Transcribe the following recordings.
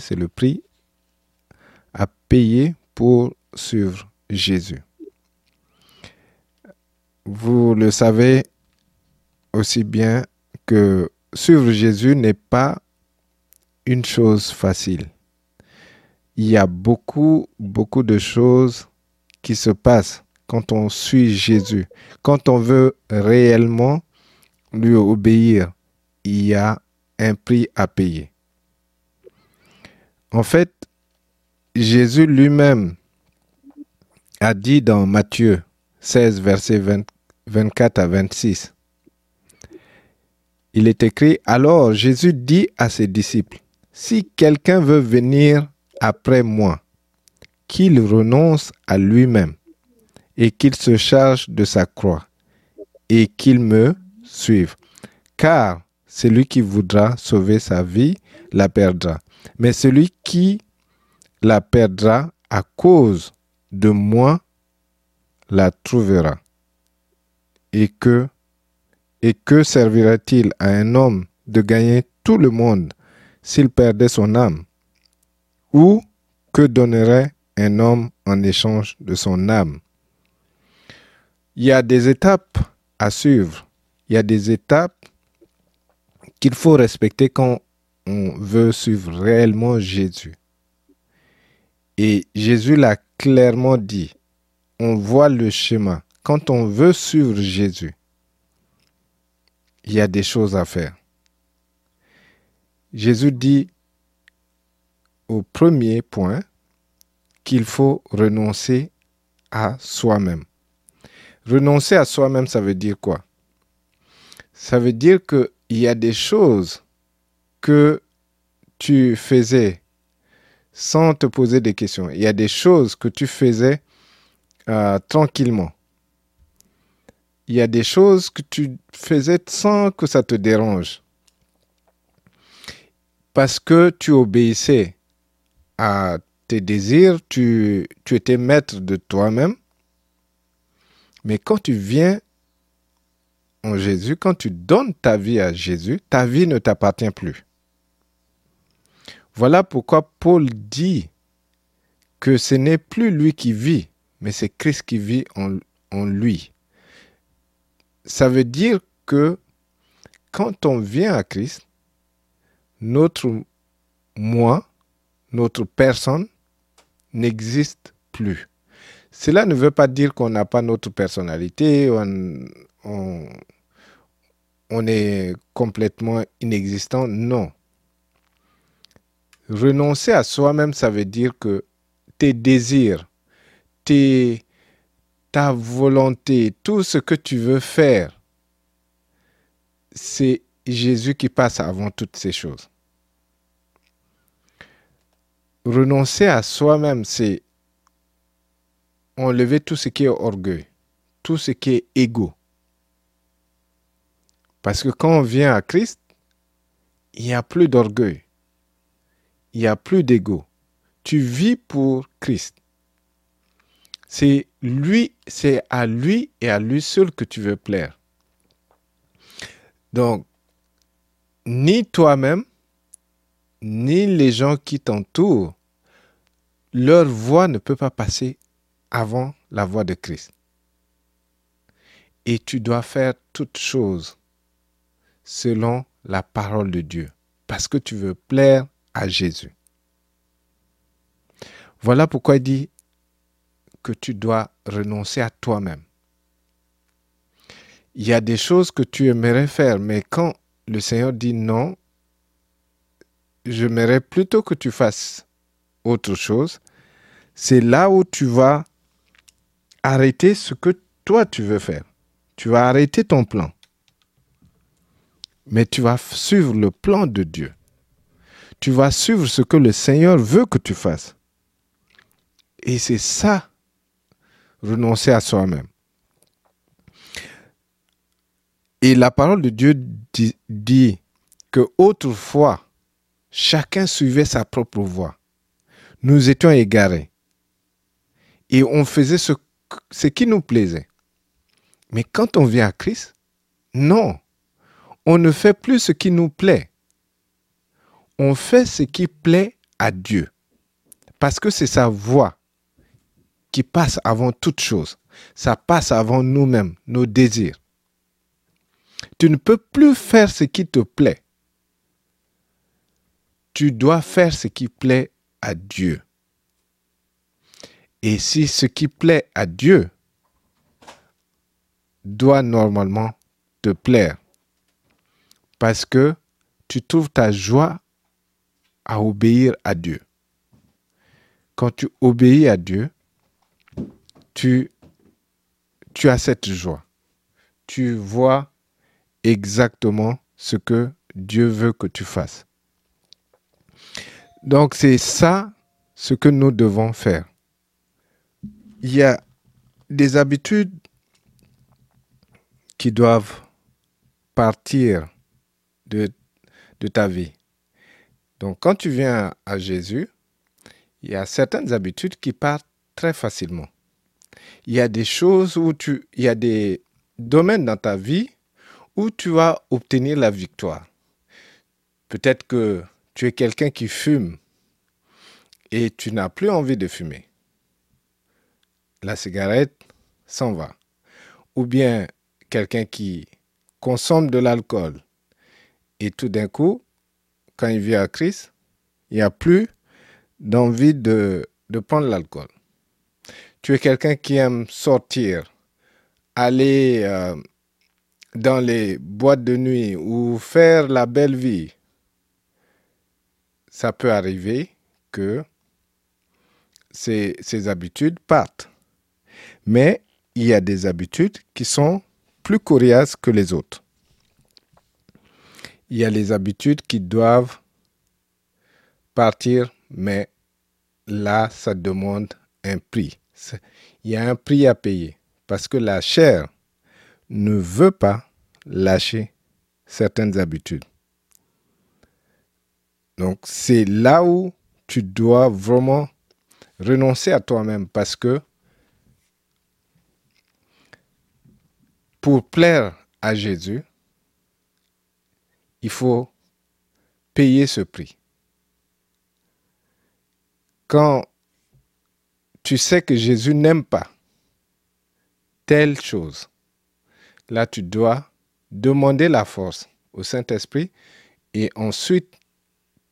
c'est le prix à payer pour suivre Jésus. Vous le savez aussi bien que suivre Jésus n'est pas une chose facile. Il y a beaucoup, beaucoup de choses qui se passent quand on suit Jésus. Quand on veut réellement lui obéir, il y a un prix à payer. En fait, Jésus lui-même a dit dans Matthieu 16, versets 24 à 26, il est écrit, alors Jésus dit à ses disciples, si quelqu'un veut venir après moi, qu'il renonce à lui-même et qu'il se charge de sa croix et qu'il me suive. Car celui qui voudra sauver sa vie la perdra. Mais celui qui la perdra à cause de moi la trouvera. Et que, et que servira-t-il à un homme de gagner tout le monde s'il perdait son âme? Ou que donnerait un homme en échange de son âme? Il y a des étapes à suivre. Il y a des étapes qu'il faut respecter quand on veut suivre réellement Jésus. Et Jésus l'a clairement dit. On voit le schéma. Quand on veut suivre Jésus, il y a des choses à faire. Jésus dit au premier point qu'il faut renoncer à soi-même. Renoncer à soi-même, ça veut dire quoi? Ça veut dire qu'il y a des choses que tu faisais sans te poser des questions. Il y a des choses que tu faisais euh, tranquillement. Il y a des choses que tu faisais sans que ça te dérange. Parce que tu obéissais à tes désirs, tu, tu étais maître de toi-même. Mais quand tu viens en Jésus, quand tu donnes ta vie à Jésus, ta vie ne t'appartient plus. Voilà pourquoi Paul dit que ce n'est plus lui qui vit, mais c'est Christ qui vit en, lui. Ça veut dire que quand on vient à Christ, notre moi, notre personne n'existe plus. Cela ne veut pas dire qu'on n'a pas notre personnalité, on, on, on est complètement inexistant. Non renoncer à soi-même, ça veut dire que tes désirs, ta volonté, tout ce que tu veux faire, c'est Jésus qui passe avant toutes ces choses. Renoncer à soi-même, c'est enlever tout ce qui est orgueil, tout ce qui est égo. Parce que quand on vient à Christ, il n'y a plus d'orgueil il n'y a plus d'ego. Tu vis pour Christ. C'est lui, c'est à lui et à lui seul que tu veux plaire. Donc, ni toi-même, ni les gens qui t'entourent, leur voix ne peut pas passer avant la voix de Christ. Et tu dois faire toutes choses selon la parole de Dieu, parce que tu veux plaire à Jésus. Voilà pourquoi il dit que tu dois renoncer à toi-même. Il y a des choses que tu aimerais faire, mais quand le Seigneur dit non, j'aimerais plutôt que tu fasses autre chose, c'est là où tu vas arrêter ce que toi tu veux faire. Tu vas arrêter ton plan. Mais tu vas suivre le plan de Dieu tu vas suivre ce que le Seigneur veut que tu fasses. Et c'est ça, renoncer à soi-même. Et la parole de Dieu dit, dit, que autrefois, chacun suivait sa propre voie. Nous étions égarés. Et on faisait ce, ce qui nous plaisait. Mais quand on vient à Christ, non, on ne fait plus ce qui nous plaît on fait ce qui plaît à Dieu. Parce que c'est sa voix qui passe avant toute chose. Ça passe avant nous-mêmes, nos désirs. Tu ne peux plus faire ce qui te plaît. Tu dois faire ce qui plaît à Dieu. Et si ce qui plaît à Dieu doit normalement te plaire, parce que tu trouves ta joie à obéir à Dieu. Quand tu obéis à Dieu, tu, as cette joie. Tu vois exactement ce que Dieu veut que tu fasses. Donc c'est ça ce que nous devons faire. Il y a des habitudes qui doivent partir de ta vie. Donc quand tu viens à Jésus, il y a certaines habitudes qui partent très facilement. Il y a des choses où tu, il y a des domaines dans ta vie où tu vas obtenir la victoire. Peut-être que tu es quelqu'un qui fume et tu n'as plus envie de fumer. La cigarette s'en va. Ou bien quelqu'un qui consomme de l'alcool et tout d'un coup, quand il vient à Christ, il n'y a plus d'envie de, prendre l'alcool. Tu es quelqu'un qui aime sortir, aller euh, dans les boîtes de nuit ou faire la belle vie. Ça peut arriver que ces, ces habitudes partent. Mais il y a des habitudes qui sont plus coriaces que les autres. Il y a les habitudes qui doivent partir, mais là, ça demande un prix. Il y a un prix à payer parce que la chair ne veut pas lâcher certaines habitudes. Donc c'est là où tu dois vraiment renoncer à toi-même parce que pour plaire à Jésus, il faut payer ce prix. Quand tu sais que Jésus n'aime pas telle chose, là tu dois demander la force au Saint-Esprit et ensuite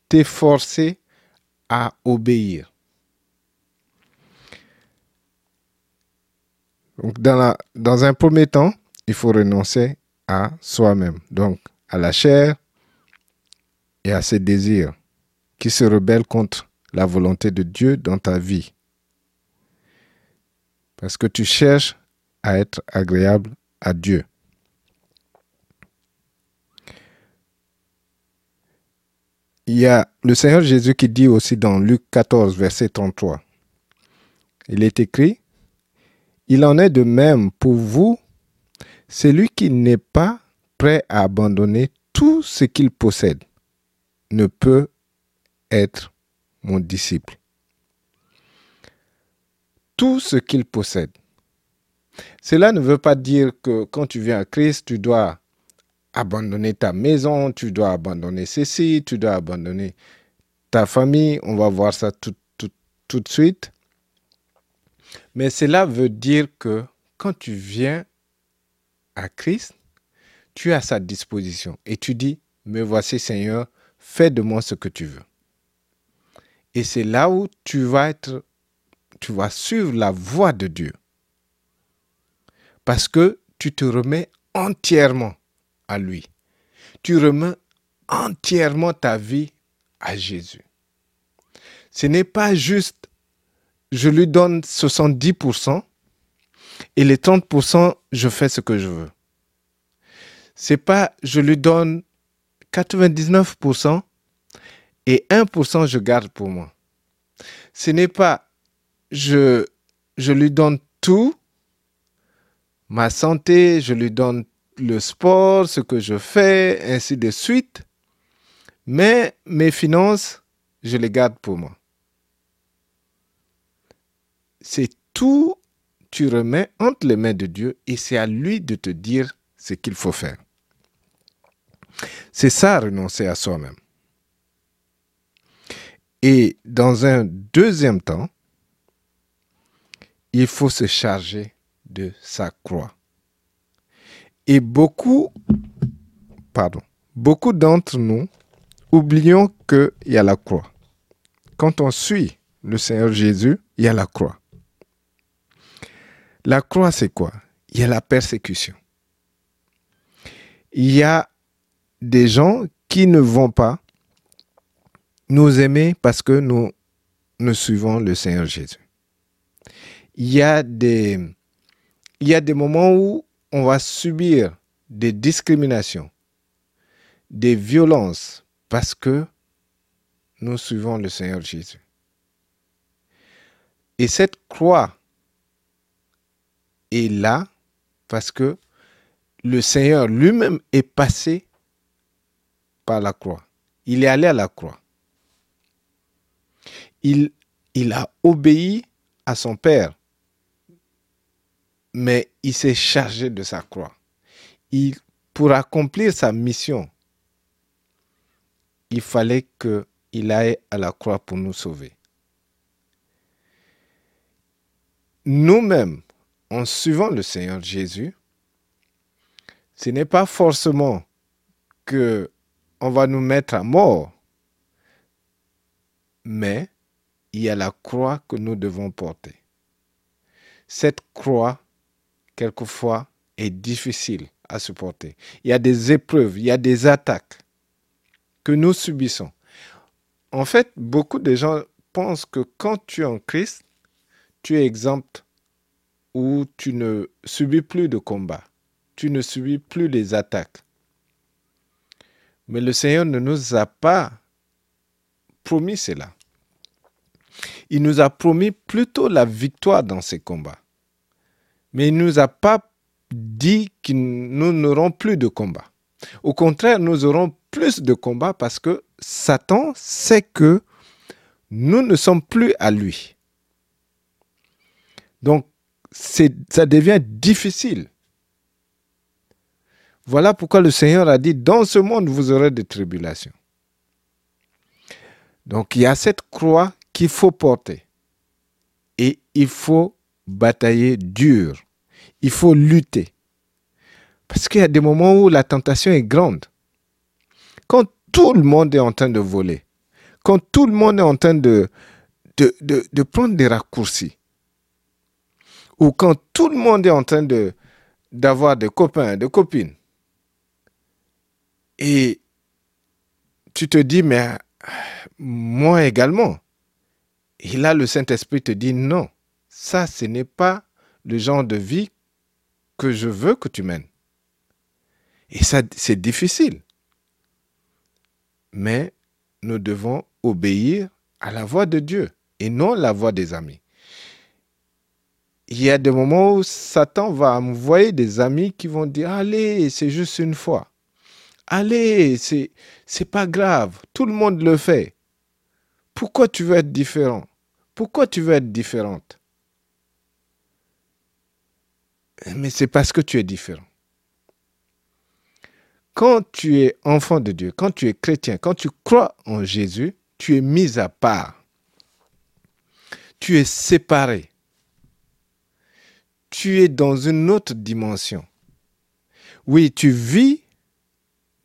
t'efforcer à obéir. Donc dans, dans un premier temps, il faut renoncer à soi-même, donc à la chair et à ses désirs qui se rebellent contre la volonté de Dieu dans ta vie. Parce que tu cherches à être agréable à Dieu. Il y a le Seigneur Jésus qui dit aussi dans Luc 14, verset 33. Il est écrit, Il en est de même pour vous, celui qui n'est pas prêt à abandonner tout ce qu'il possède ne peut être mon disciple. Tout ce qu'il possède. Cela ne veut pas dire que quand tu viens à Christ, tu dois abandonner ta maison, tu dois abandonner ceci, tu dois abandonner ta famille. On va voir ça tout, tout de suite. Mais cela veut dire que quand tu viens à Christ, tu à sa disposition et tu dis, me voici Seigneur, fais de moi ce que tu veux. Et c'est là où tu vas être, tu vas suivre la voie de Dieu. Parce que tu te remets entièrement à lui. Tu remets entièrement ta vie à Jésus. Ce n'est pas juste, je lui donne 70% et les 30%, je fais ce que je veux. C'est pas, je lui donne 99% et 1% je garde pour moi. Ce n'est pas, je, je lui donne tout, ma santé, je lui donne le sport, ce que je fais, ainsi de suite. Mais mes finances, je les garde pour moi. C'est tout, tu remets entre les mains de Dieu et c'est à lui de te dire ce qu'il faut faire. C'est ça, renoncer à soi-même. Et dans un deuxième temps, il faut se charger de sa croix. Et beaucoup, pardon, beaucoup d'entre nous oublions qu'il y a la croix. Quand on suit le Seigneur Jésus, il y a la croix. La croix, c'est quoi? Il y a la persécution. Il y a des gens qui ne vont pas nous aimer parce que nous, nous suivons le Seigneur Jésus. Il y a des, il y a des moments où on va subir des discriminations, des violences parce que nous suivons le Seigneur Jésus. Et cette croix est là parce que le Seigneur lui-même est passé par la croix. Il est allé à la croix. Il, a obéi à son Père, mais il s'est chargé de sa croix. Pour accomplir sa mission, il fallait qu'il aille à la croix pour nous sauver. Nous-mêmes, en suivant le Seigneur Jésus, ce n'est pas forcément que on va nous mettre à mort, mais il y a la croix que nous devons porter. Cette croix, quelquefois, est difficile à supporter. Il y a des épreuves, il y a des attaques que nous subissons. En fait, beaucoup de gens pensent que quand tu es en Christ, tu es exempt ou tu ne subis plus de combat tu ne subis plus les attaques. Mais le Seigneur ne nous a pas promis cela. Il nous a promis plutôt la victoire dans ces combats. Mais il ne nous a pas dit que nous n'aurons plus de combats. Au contraire, nous aurons plus de combats parce que Satan sait que nous ne sommes plus à lui. Donc, ça devient difficile voilà pourquoi le Seigneur a dit, dans ce monde, vous aurez des tribulations. Donc il y a cette croix qu'il faut porter. Et il faut batailler dur. Il faut lutter. Parce qu'il y a des moments où la tentation est grande. Quand tout le monde est en train de voler, quand tout le monde est en train de, prendre des raccourcis, ou quand tout le monde est en train de, d'avoir des copains, des copines, et tu te dis, mais moi également. Et là, le Saint-Esprit te dit, non, ça, ce n'est pas le genre de vie que je veux que tu mènes. Et ça, c'est difficile. Mais nous devons obéir à la voix de Dieu et non la voix des amis. Il y a des moments où Satan va envoyer des amis qui vont dire, allez, c'est juste une fois. Allez, c'est c'est pas grave, tout le monde le fait. Pourquoi tu veux être différent? Pourquoi tu veux être différente? Mais c'est parce que tu es différent. Quand tu es enfant de Dieu, quand tu es chrétien, quand tu crois en Jésus, tu es mis à part. Tu es séparé. Tu es dans une autre dimension. Oui, tu vis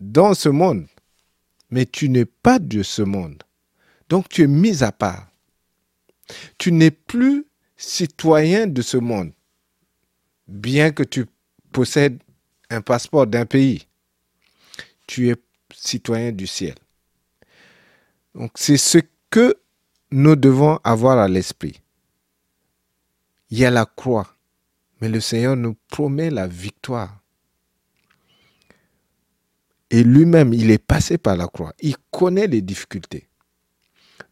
dans ce monde, mais tu n'es pas de ce monde. Donc tu es mis à part. Tu n'es plus citoyen de ce monde, bien que tu possèdes un passeport d'un pays. Tu es citoyen du ciel. Donc c'est ce que nous devons avoir à l'esprit. Il y a la croix, mais le Seigneur nous promet la victoire. Et lui-même, il est passé par la croix. Il connaît les difficultés.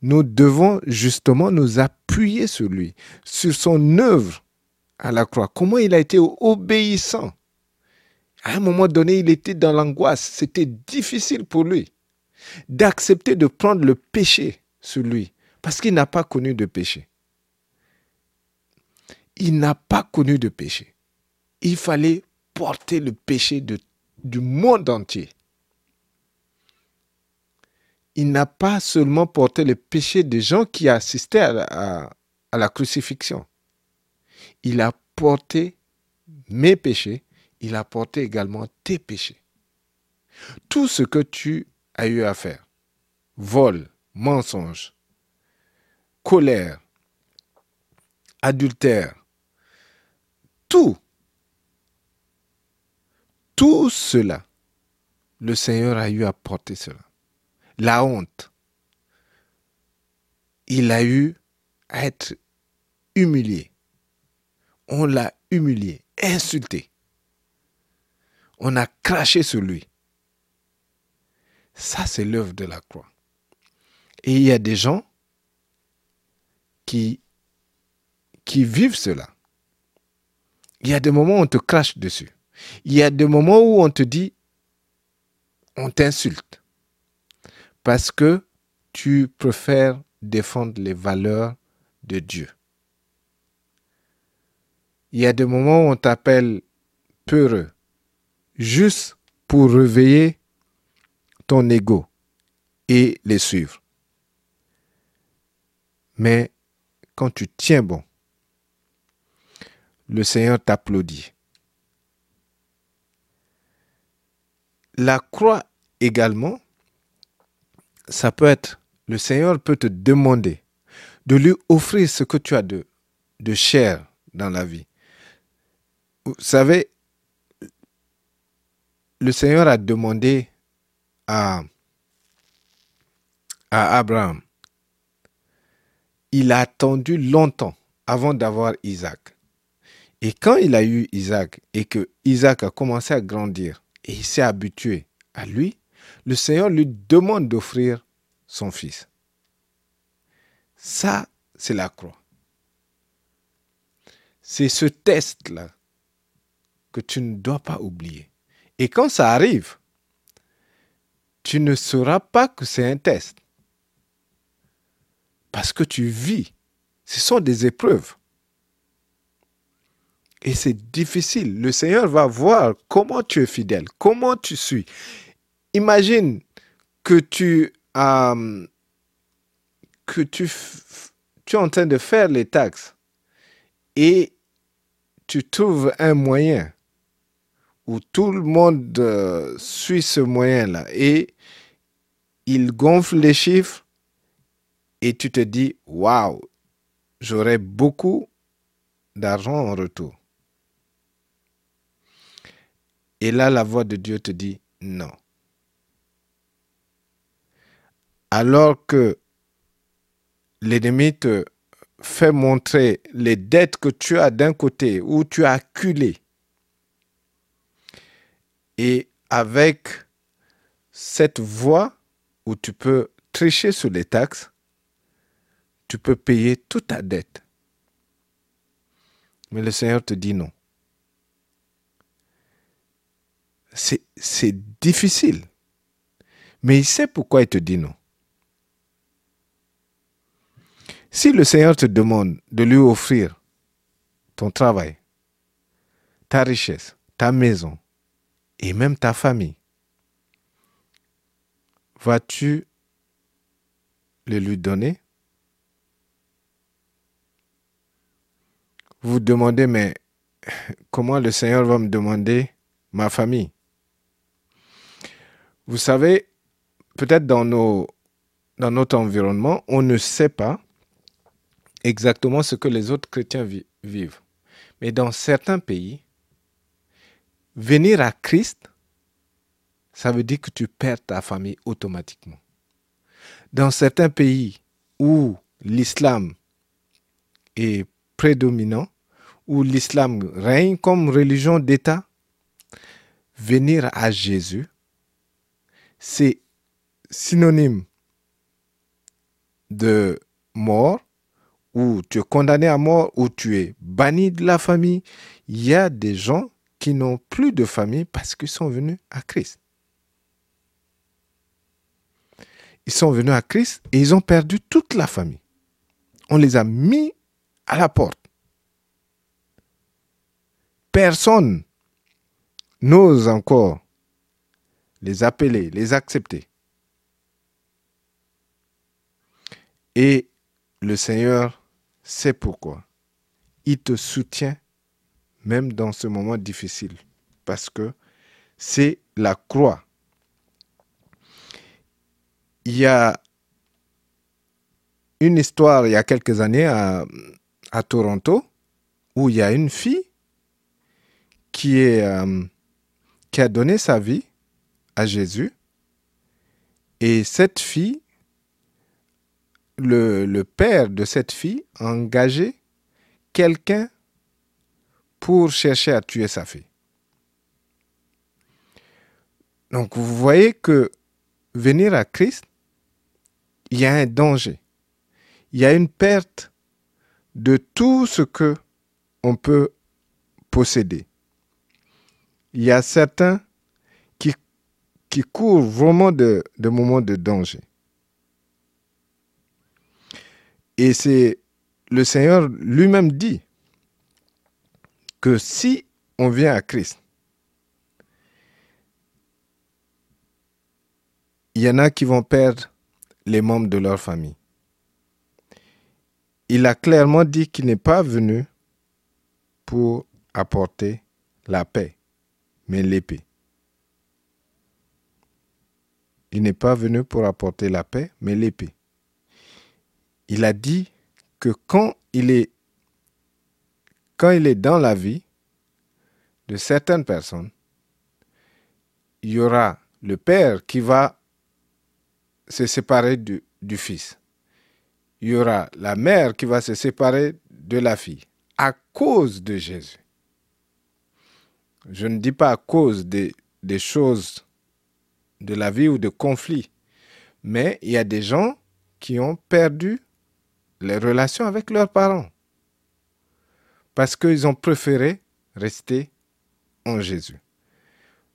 Nous devons justement nous appuyer sur lui, sur son œuvre à la croix. Comment il a été obéissant? À un moment donné, il était dans l'angoisse. C'était difficile pour lui d'accepter de prendre le péché sur lui parce qu'il n'a pas connu de péché. Il n'a pas connu de péché. Il fallait porter le péché de, du monde entier. Il n'a pas seulement porté le péché des gens qui assistaient à la, crucifixion. Il a porté mes péchés, il a porté également tes péchés. Tout ce que tu as eu à faire, vol, mensonge, colère, adultère, tout, tout cela, le Seigneur a eu à porter cela. La honte, il a eu à être humilié. On l'a humilié, insulté. On a craché sur lui. Ça, c'est l'œuvre de la croix. Et il y a des gens qui, qui vivent cela. Il y a des moments où on te crache dessus. Il y a des moments où on te dit, on t'insulte. Parce que tu préfères défendre les valeurs de Dieu. Il y a des moments où on t'appelle peureux, juste pour réveiller ton ego et les suivre. Mais quand tu tiens bon, le Seigneur t'applaudit. La croix également, ça peut être, le Seigneur peut te demander de lui offrir ce que tu as de, de cher dans la vie. Vous savez, le Seigneur a demandé à, à Abraham, il a attendu longtemps avant d'avoir Isaac. Et quand il a eu Isaac et que Isaac a commencé à grandir et il s'est habitué à lui, le Seigneur lui demande d'offrir son fils. Ça, c'est la croix. C'est ce test-là que tu ne dois pas oublier. Et quand ça arrive, tu ne sauras pas que c'est un test. Parce que tu vis. Ce sont des épreuves. Et c'est difficile. Le Seigneur va voir comment tu es fidèle, comment tu suis. Imagine que tu, euh, que tu, tu es en train de faire les taxes et tu trouves un moyen où tout le monde euh, suit ce moyen-là et il gonfle les chiffres et tu te dis, waouh, j'aurai beaucoup d'argent en retour. Et là, la voix de Dieu te dit, non. Alors que l'ennemi te fait montrer les dettes que tu as d'un côté, où tu as acculé, et avec cette voie où tu peux tricher sur les taxes, tu peux payer toute ta dette. Mais le Seigneur te dit non. C'est difficile. Mais il sait pourquoi il te dit non. Si le Seigneur te demande de lui offrir ton travail, ta richesse, ta maison, et même ta famille, vas-tu le lui donner? Vous demandez, mais comment le Seigneur va me demander ma famille? Vous savez, peut-être dans, dans notre environnement, on ne sait pas exactement ce que les autres chrétiens vivent. Mais dans certains pays, venir à Christ, ça veut dire que tu perds ta famille automatiquement. Dans certains pays où l'islam est prédominant, où l'islam règne comme religion d'État, venir à Jésus, c'est synonyme de mort, ou tu es condamné à mort, ou tu es banni de la famille. Il y a des gens qui n'ont plus de famille parce qu'ils sont venus à Christ. Ils sont venus à Christ et ils ont perdu toute la famille. On les a mis à la porte. Personne n'ose encore les appeler, les accepter. Et le Seigneur sait pourquoi. Il te soutient même dans ce moment difficile parce que c'est la croix. Il y a une histoire il y a quelques années à, Toronto où il y a une fille euh, qui a donné sa vie à Jésus. Et cette fille, le, père de cette fille a engagé quelqu'un pour chercher à tuer sa fille. Donc vous voyez que venir à Christ, il y a un danger. Il y a une perte de tout ce que on peut posséder. Il y a certains qui, qui courent vraiment de, de moments de danger. Et c'est le Seigneur lui-même dit que si on vient à Christ, il y en a qui vont perdre les membres de leur famille. Il a clairement dit qu'il n'est pas venu pour apporter la paix, mais l'épée. Il n'est pas venu pour apporter la paix, mais l'épée. Il a dit que quand il est dans la vie de certaines personnes, il y aura le père qui va se séparer du, fils. Il y aura la mère qui va se séparer de la fille à cause de Jésus. Je ne dis pas à cause des, des choses de la vie ou de conflits, mais il y a des gens qui ont perdu les relations avec leurs parents parce qu'ils ont préféré rester en Jésus.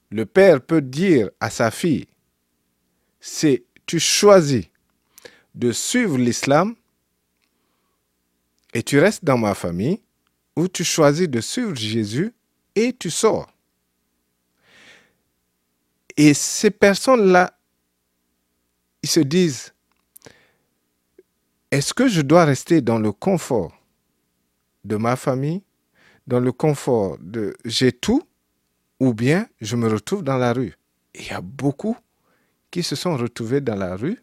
Le père peut dire à sa fille, c'est tu choisis de suivre l'islam et tu restes dans ma famille, ou tu choisis de suivre Jésus et tu sors. Et ces personnes-là, ils se disent, est-ce que je dois rester dans le confort de ma famille, dans le confort de j'ai tout, ou bien je me retrouve dans la rue? Il y a beaucoup qui se sont retrouvés dans la rue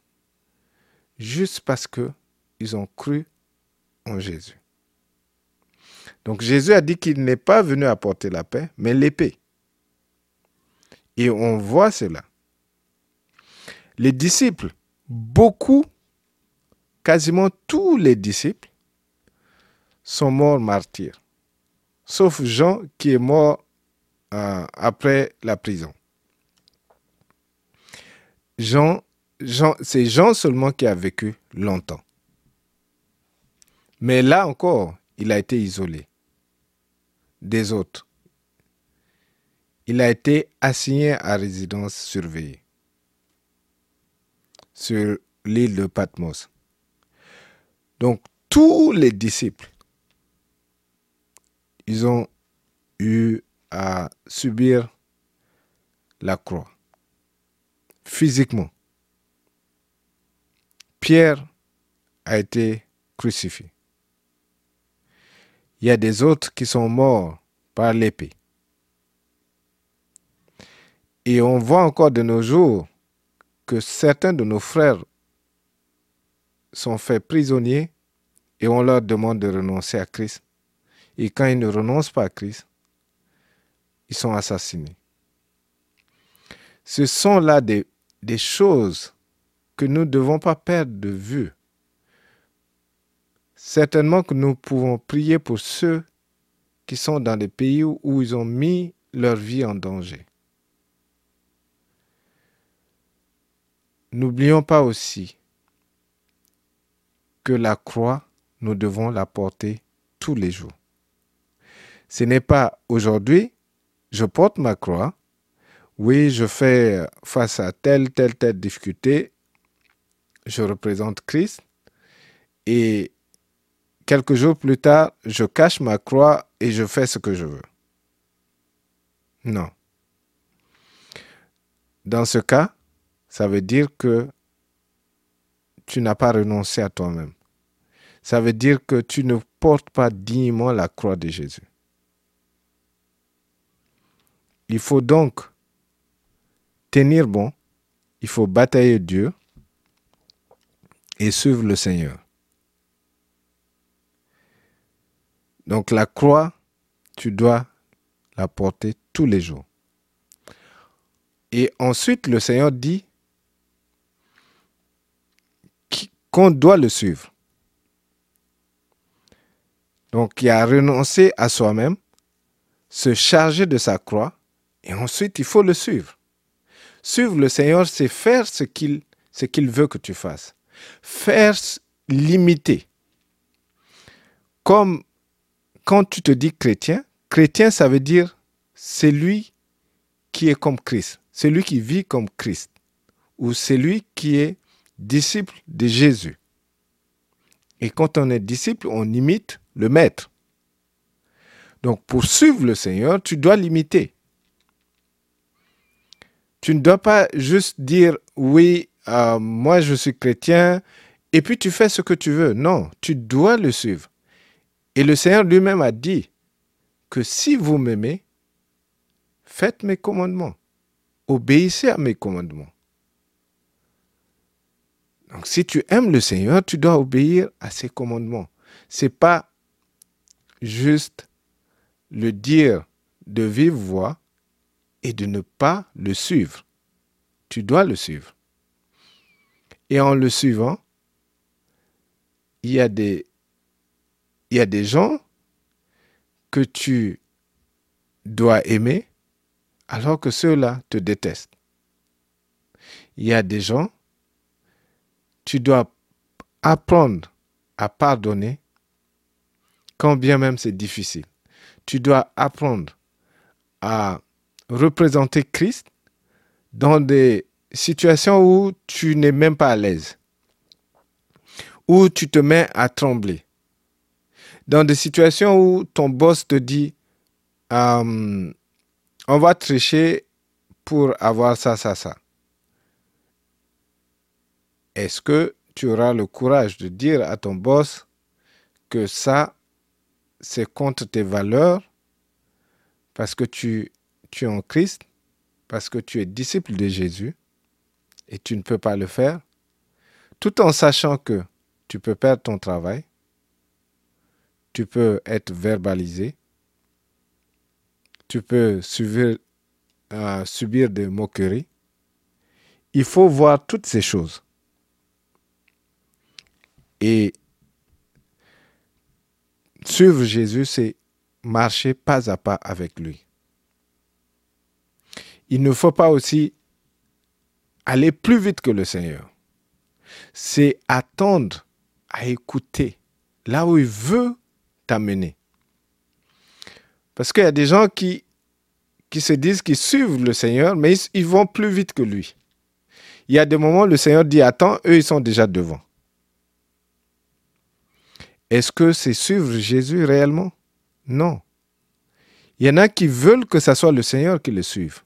juste parce que ils ont cru en Jésus. Donc Jésus a dit qu'il n'est pas venu apporter la paix, mais l'épée. Et on voit cela. Les disciples, beaucoup, quasiment tous les disciples, sont morts martyrs, sauf Jean qui est mort euh, après la prison. Jean, Jean, c'est Jean seulement qui a vécu longtemps. Mais là encore, il a été isolé des autres. Il a été assigné à résidence surveillée sur l'île de Patmos. Donc tous les disciples ils ont eu à subir la croix physiquement. Pierre a été crucifié. Il y a des autres qui sont morts par l'épée. Et on voit encore de nos jours que certains de nos frères sont faits prisonniers et on leur demande de renoncer à Christ. Et quand ils ne renoncent pas à Christ, ils sont assassinés. Ce sont là des, choses que nous ne devons pas perdre de vue. Certainement que nous pouvons prier pour ceux qui sont dans des pays où ils ont mis leur vie en danger. N'oublions pas aussi que la croix, nous devons la porter tous les jours. Ce n'est pas aujourd'hui, je porte ma croix, oui, je fais face à telle, telle, telle difficulté, je représente Christ, et quelques jours plus tard, je cache ma croix et je fais ce que je veux. Non. Dans ce cas, ça veut dire que tu n'as pas renoncé à toi-même. Ça veut dire que tu ne portes pas dignement la croix de Jésus. Il faut donc tenir bon, il faut batailler Dieu et suivre le Seigneur. Donc la croix, tu dois la porter tous les jours. Et ensuite, le Seigneur dit qu'on doit le suivre. Donc, il a renoncé à soi-même, se charger de sa croix, et ensuite, il faut le suivre. Suivre le Seigneur, c'est faire ce qu'il ce qu'il veut que tu fasses. Faire limiter. Comme quand tu te dis chrétien, chrétien, ça veut dire c'est lui qui est comme Christ, c'est lui qui vit comme Christ, ou c'est lui qui est disciple de Jésus. Et quand on est disciple, on imite le maître. Donc pour suivre le Seigneur, tu dois l'imiter. Tu ne dois pas juste dire oui, euh, moi je suis chrétien, et puis tu fais ce que tu veux. Non, tu dois le suivre. Et le Seigneur lui-même a dit que si vous m'aimez, faites mes commandements, obéissez à mes commandements. Donc si tu aimes le Seigneur, tu dois obéir à ses commandements. C'est pas juste le dire de vive voix, et de ne pas le suivre. Tu dois le suivre. Et en le suivant, il y a des, il y a des gens que tu dois aimer alors que ceux-là te détestent. Il y a des gens, tu dois apprendre à pardonner quand bien même c'est difficile. Tu dois apprendre à représenter Christ dans des situations où tu n'es même pas à l'aise, où tu te mets à trembler, dans des situations où ton boss te dit, euh, on va tricher pour avoir ça, ça, ça. Est-ce que tu auras le courage de dire à ton boss que ça, c'est contre tes valeurs parce que tu es en Christ parce que tu es disciple de Jésus et tu ne peux pas le faire, tout en sachant que tu peux perdre ton travail, tu peux être verbalisé, tu peux subir, euh, subir des moqueries. Il faut voir toutes ces choses. Et suivre Jésus, c'est marcher pas à pas avec lui il ne faut pas aussi aller plus vite que le Seigneur. C'est attendre à écouter là où il veut t'amener. Parce qu'il y a des gens qui, se disent qu'ils suivent le Seigneur, mais ils, ils, vont plus vite que lui. Il y a des moments où le Seigneur dit attends, eux ils sont déjà devant. Est-ce que c'est suivre Jésus réellement? Non. Il y en a qui veulent que ce soit le Seigneur qui le suive.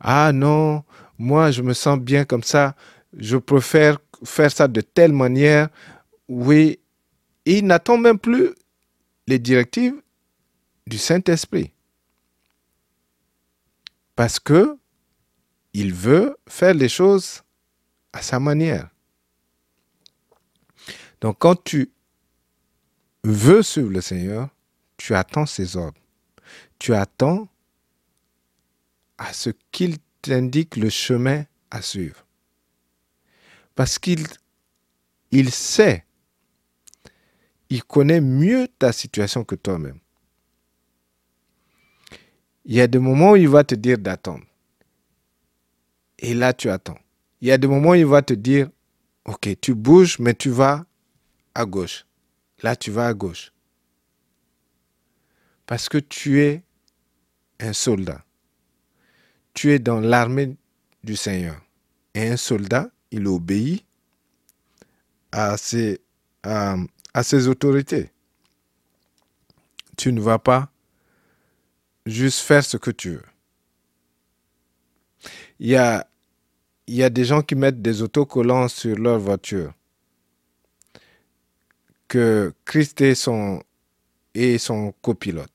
Ah non, moi je me sens bien comme ça, je préfère faire ça de telle manière. Oui, il n'attend même plus les directives du Saint-Esprit. Parce que il veut faire les choses à sa manière. Donc quand tu veux suivre le Seigneur, tu attends ses ordres. Tu attends à ce qu'il t'indique le chemin à suivre. Parce qu'il il sait, il connaît mieux ta situation que toi-même. Il y a des moments où il va te dire d'attendre. Et là, tu attends. Il y a des moments où il va te dire, OK, tu bouges, mais tu vas à gauche. Là, tu vas à gauche. Parce que tu es un soldat tu es dans l'armée du Seigneur. Et un soldat, il obéit à ses, à, ses autorités. Tu ne vas pas juste faire ce que tu veux. Il y a il y a des gens qui mettent des autocollants sur leur voiture. Christ est son, son copilote.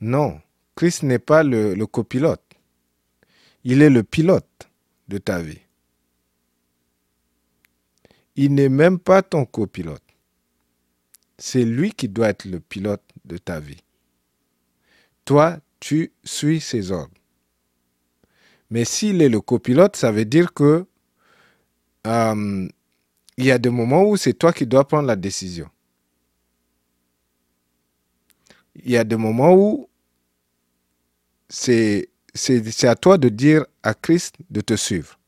Non, Christ n'est pas le, le copilote. Il est le pilote de ta vie. Il n'est même pas ton copilote. C'est lui qui doit être le pilote de ta vie. Toi, tu suis ses ordres. Mais s'il est le copilote, ça veut dire que euh, il y a des moments où c'est toi qui dois prendre la décision. Il y a des moments où c'est à toi de dire à Christ de te suivre.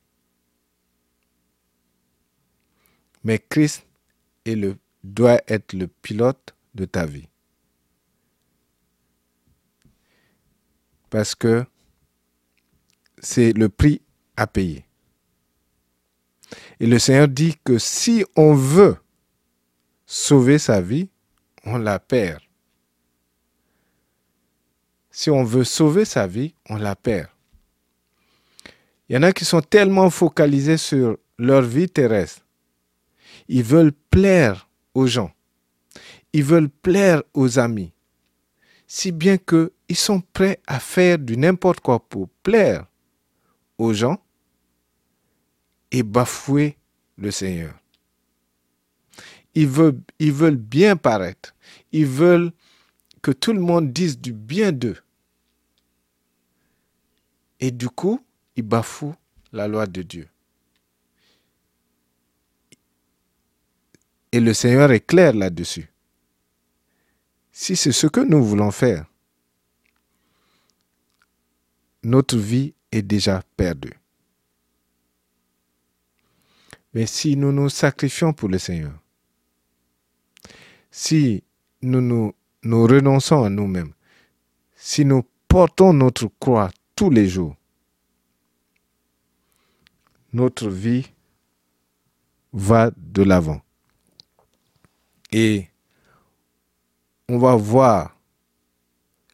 Mais Christ est doit être le pilote de ta vie. Parce que c'est le prix à payer. Et le Seigneur dit que si on veut sauver sa vie, on la perd. Si on veut sauver sa vie, on la perd. Il y en a qui sont tellement focalisés sur leur vie terrestre. Ils veulent plaire aux gens. Ils veulent plaire aux amis. Si bien qu'ils sont prêts à faire du n'importe quoi pour plaire aux gens et bafouer le Seigneur. Ils veulent, bien paraître. Ils veulent que tout le monde dise du bien d'eux. Et du coup, ils bafouent la loi de Dieu. Et le Seigneur est clair là-dessus. Si c'est ce que nous voulons faire, notre vie est déjà perdu. Mais si nous nous sacrifions pour le Seigneur, si nous nous, nous renonçons à nous-mêmes, si nous portons notre croix tous les jours, notre vie va de l'avant. Et on va voir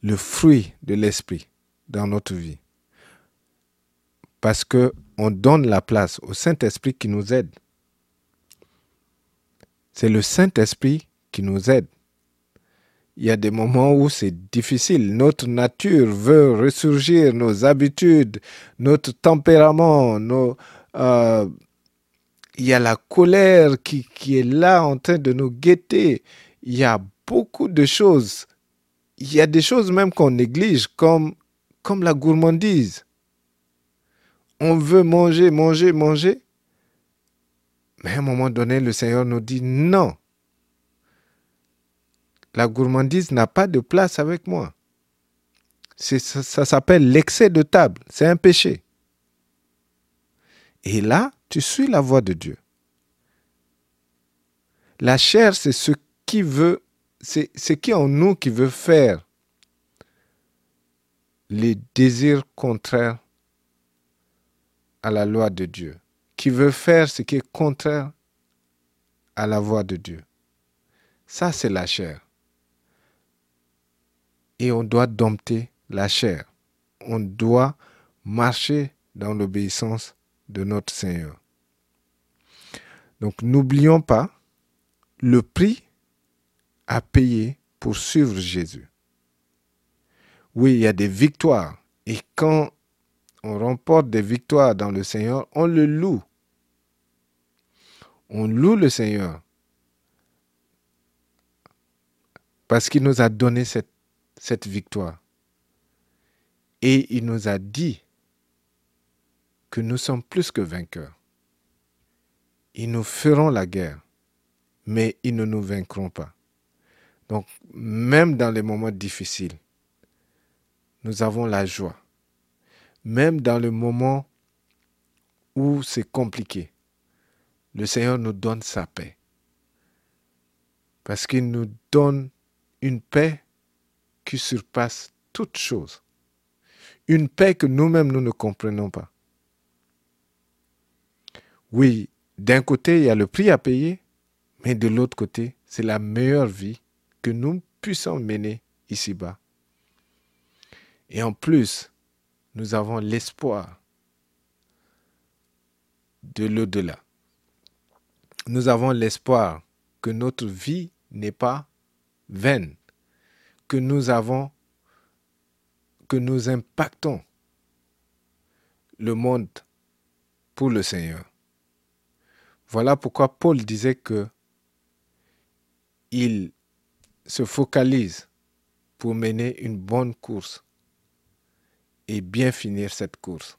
le fruit de l'esprit dans notre vie parce que on donne la place au Saint-Esprit qui nous aide. C'est le Saint-Esprit qui nous aide. Il y a des moments où c'est difficile. Notre nature veut ressurgir, nos habitudes, notre tempérament, nos, euh, il y a la colère qui, qui est là en train de nous guetter. Il y a beaucoup de choses. Il y a des choses même qu'on néglige, comme, comme la gourmandise on veut manger, manger, manger. Mais à un moment donné, le Seigneur nous dit non. La gourmandise n'a pas de place avec moi. Ça, ça s'appelle l'excès de table. C'est un péché. Et là, tu suis la voie de Dieu. La chair, c'est ce qui veut, c'est ce qui en nous qui veut faire les désirs contraires à la loi de Dieu, qui veut faire ce qui est contraire à la voix de Dieu. Ça, c'est la chair. Et on doit dompter la chair. On doit marcher dans l'obéissance de notre Seigneur. Donc n'oublions pas le prix à payer pour suivre Jésus. Oui, il y a des victoires. Et quand on remporte des victoires dans le Seigneur, on le loue. On loue le Seigneur. Parce qu'il nous a donné cette, cette victoire. Et il nous a dit que nous sommes plus que vainqueurs. Ils nous feront la guerre, mais ils ne nous vaincront pas. Donc, même dans les moments difficiles, nous avons la joie même dans le moment où c'est compliqué, le Seigneur nous donne sa paix. Parce qu'il nous donne une paix qui surpasse toute chose. Une paix que nous-mêmes nous ne comprenons pas. Oui, d'un côté, il y a le prix à payer, mais de l'autre côté, c'est la meilleure vie que nous puissions mener ici-bas. Et en plus, nous avons l'espoir de l'au-delà. Nous avons l'espoir que notre vie n'est pas vaine, que nous avons, que nous impactons le monde pour le Seigneur. Voilà pourquoi Paul disait que il se focalise pour mener une bonne course et bien finir cette course.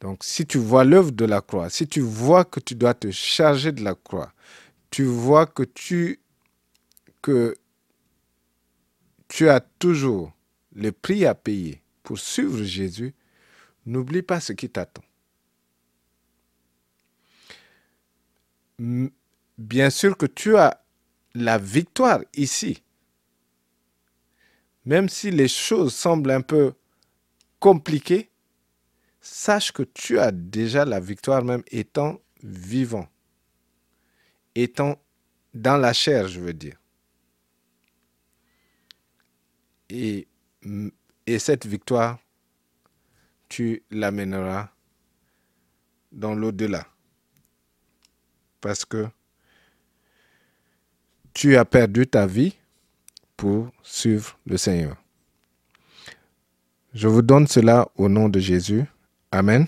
Donc si tu vois l'œuvre de la croix, si tu vois que tu dois te charger de la croix, tu vois que tu que tu as toujours le prix à payer pour suivre Jésus, n'oublie pas ce qui t'attend. Bien sûr que tu as la victoire ici. Même si les choses semblent un peu compliquées, sache que tu as déjà la victoire même étant vivant, étant dans la chair, je veux dire. Et, et cette victoire, tu l'amèneras dans l'au-delà. Parce que tu as perdu ta vie pour suivre le Seigneur. Je vous donne cela au nom de Jésus. Amen.